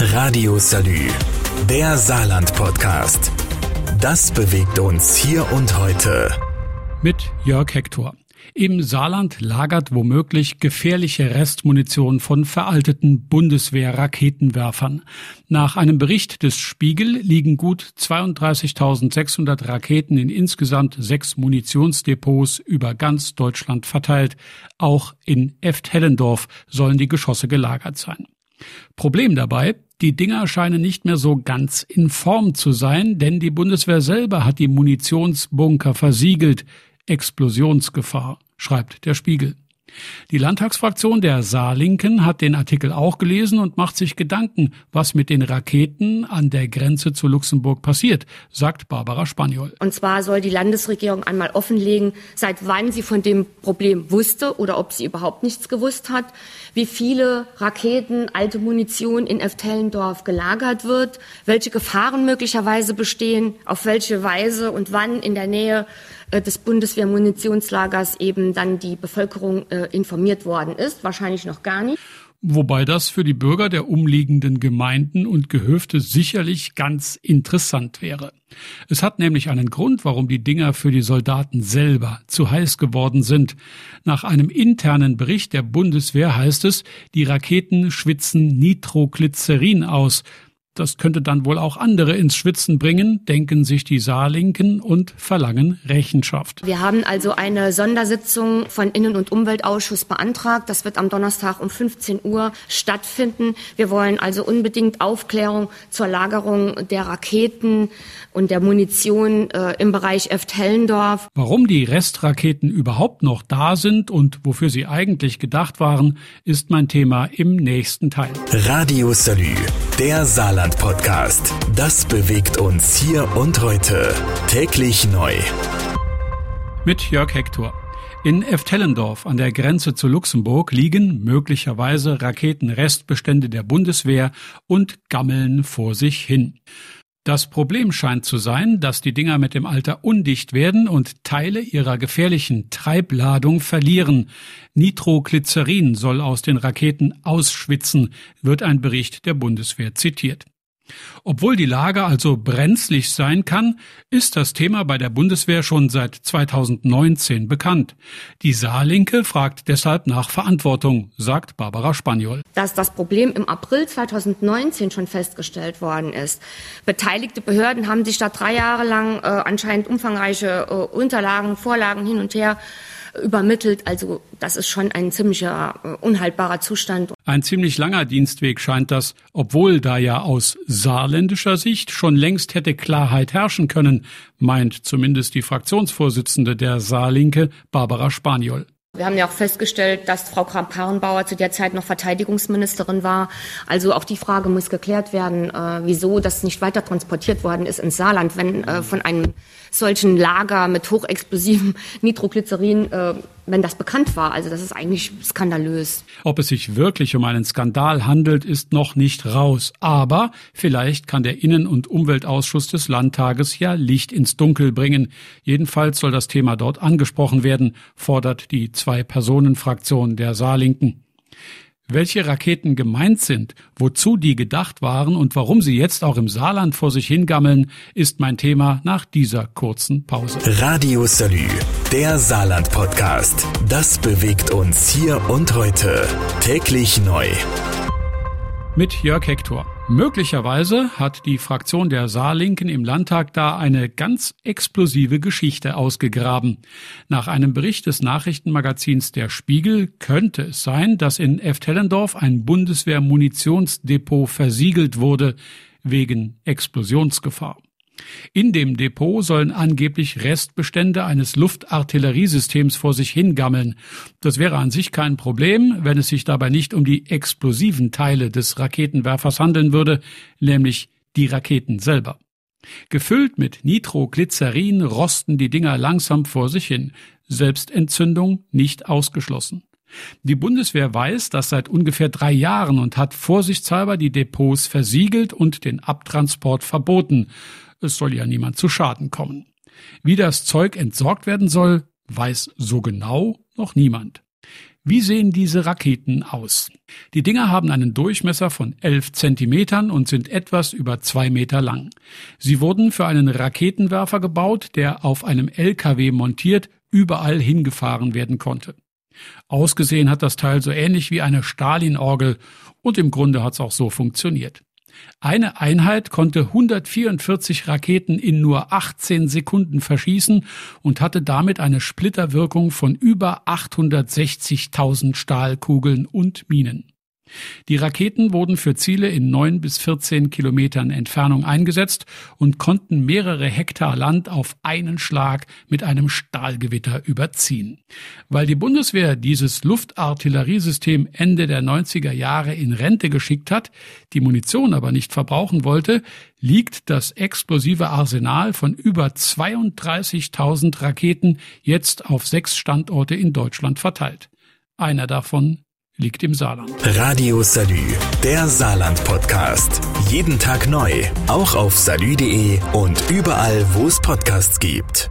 Radio Salü, der Saarland-Podcast. Das bewegt uns hier und heute. Mit Jörg Hector. Im Saarland lagert womöglich gefährliche Restmunition von veralteten Bundeswehr-Raketenwerfern. Nach einem Bericht des Spiegel liegen gut 32.600 Raketen in insgesamt sechs Munitionsdepots über ganz Deutschland verteilt. Auch in Eft-Hellendorf sollen die Geschosse gelagert sein. Problem dabei, die Dinger scheinen nicht mehr so ganz in Form zu sein, denn die Bundeswehr selber hat die Munitionsbunker versiegelt. Explosionsgefahr, schreibt der Spiegel. Die Landtagsfraktion der Saarlinken hat den Artikel auch gelesen und macht sich Gedanken, was mit den Raketen an der Grenze zu Luxemburg passiert, sagt Barbara Spaniol. Und zwar soll die Landesregierung einmal offenlegen, seit wann sie von dem Problem wusste oder ob sie überhaupt nichts gewusst hat, wie viele Raketen, alte Munition in Eftellendorf gelagert wird, welche Gefahren möglicherweise bestehen, auf welche Weise und wann in der Nähe äh, des Bundeswehrmunitionslagers eben dann die Bevölkerung äh, informiert worden ist. Wahrscheinlich noch gar nicht. Wobei das für die Bürger der umliegenden Gemeinden und Gehöfte sicherlich ganz interessant wäre. Es hat nämlich einen Grund, warum die Dinger für die Soldaten selber zu heiß geworden sind. Nach einem internen Bericht der Bundeswehr heißt es, die Raketen schwitzen Nitroglycerin aus, das könnte dann wohl auch andere ins Schwitzen bringen, denken sich die Saarlinken und verlangen Rechenschaft. Wir haben also eine Sondersitzung von Innen- und Umweltausschuss beantragt. Das wird am Donnerstag um 15 Uhr stattfinden. Wir wollen also unbedingt Aufklärung zur Lagerung der Raketen und der Munition äh, im Bereich Eft-Hellendorf. Warum die Restraketen überhaupt noch da sind und wofür sie eigentlich gedacht waren, ist mein Thema im nächsten Teil. Radio Salü, der Saarland Deutschland Podcast. Das bewegt uns hier und heute. Täglich neu. Mit Jörg Hector. In Eftellendorf an der Grenze zu Luxemburg liegen möglicherweise Raketenrestbestände der Bundeswehr und gammeln vor sich hin. Das Problem scheint zu sein, dass die Dinger mit dem Alter undicht werden und Teile ihrer gefährlichen Treibladung verlieren. Nitroglycerin soll aus den Raketen ausschwitzen, wird ein Bericht der Bundeswehr zitiert. Obwohl die Lage also brenzlig sein kann, ist das Thema bei der Bundeswehr schon seit 2019 bekannt. Die Saarlinke fragt deshalb nach Verantwortung, sagt Barbara Spaniol. Dass das Problem im April 2019 schon festgestellt worden ist. Beteiligte Behörden haben sich da drei Jahre lang äh, anscheinend umfangreiche äh, Unterlagen, Vorlagen hin und her übermittelt. Also das ist schon ein ziemlicher äh, unhaltbarer Zustand. Ein ziemlich langer Dienstweg scheint das, obwohl da ja aus saarländischer Sicht schon längst hätte Klarheit herrschen können, meint zumindest die Fraktionsvorsitzende der Saarlinke, Barbara Spaniol. Wir haben ja auch festgestellt, dass Frau Kramp-Karrenbauer zu der Zeit noch Verteidigungsministerin war. Also auch die Frage muss geklärt werden, äh, wieso das nicht weiter transportiert worden ist ins Saarland, wenn äh, von einem solchen Lager mit hochexplosivem Nitroglycerin, äh, wenn das bekannt war. Also das ist eigentlich skandalös. Ob es sich wirklich um einen Skandal handelt, ist noch nicht raus. Aber vielleicht kann der Innen- und Umweltausschuss des Landtages ja Licht ins Dunkel bringen. Jedenfalls soll das Thema dort angesprochen werden, fordert die Zwei-Personen-Fraktion der Saarlinken. Welche Raketen gemeint sind, wozu die gedacht waren und warum sie jetzt auch im Saarland vor sich hingammeln, ist mein Thema nach dieser kurzen Pause. Radio Salü, der Saarland-Podcast. Das bewegt uns hier und heute. Täglich neu. Mit Jörg Hector. Möglicherweise hat die Fraktion der Saarlinken im Landtag da eine ganz explosive Geschichte ausgegraben. Nach einem Bericht des Nachrichtenmagazins Der Spiegel könnte es sein, dass in Eftellendorf ein Bundeswehr-Munitionsdepot versiegelt wurde wegen Explosionsgefahr. In dem Depot sollen angeblich Restbestände eines Luftartilleriesystems vor sich hingammeln. Das wäre an sich kein Problem, wenn es sich dabei nicht um die explosiven Teile des Raketenwerfers handeln würde, nämlich die Raketen selber. Gefüllt mit Nitroglycerin rosten die Dinger langsam vor sich hin. Selbstentzündung nicht ausgeschlossen. Die Bundeswehr weiß das seit ungefähr drei Jahren und hat vorsichtshalber die Depots versiegelt und den Abtransport verboten. Es soll ja niemand zu Schaden kommen. Wie das Zeug entsorgt werden soll, weiß so genau noch niemand. Wie sehen diese Raketen aus? Die Dinger haben einen Durchmesser von 11 Zentimetern und sind etwas über zwei Meter lang. Sie wurden für einen Raketenwerfer gebaut, der auf einem LKW montiert überall hingefahren werden konnte. Ausgesehen hat das Teil so ähnlich wie eine Stalin-Orgel und im Grunde hat es auch so funktioniert. Eine Einheit konnte 144 Raketen in nur 18 Sekunden verschießen und hatte damit eine Splitterwirkung von über 860.000 Stahlkugeln und Minen. Die Raketen wurden für Ziele in neun bis 14 Kilometern Entfernung eingesetzt und konnten mehrere Hektar Land auf einen Schlag mit einem Stahlgewitter überziehen. Weil die Bundeswehr dieses Luftartilleriesystem Ende der 90er Jahre in Rente geschickt hat, die Munition aber nicht verbrauchen wollte, liegt das explosive Arsenal von über 32.000 Raketen jetzt auf sechs Standorte in Deutschland verteilt. Einer davon liegt im Saarland. Radio Salü, der Saarland-Podcast. Jeden Tag neu, auch auf salü.de und überall, wo es Podcasts gibt.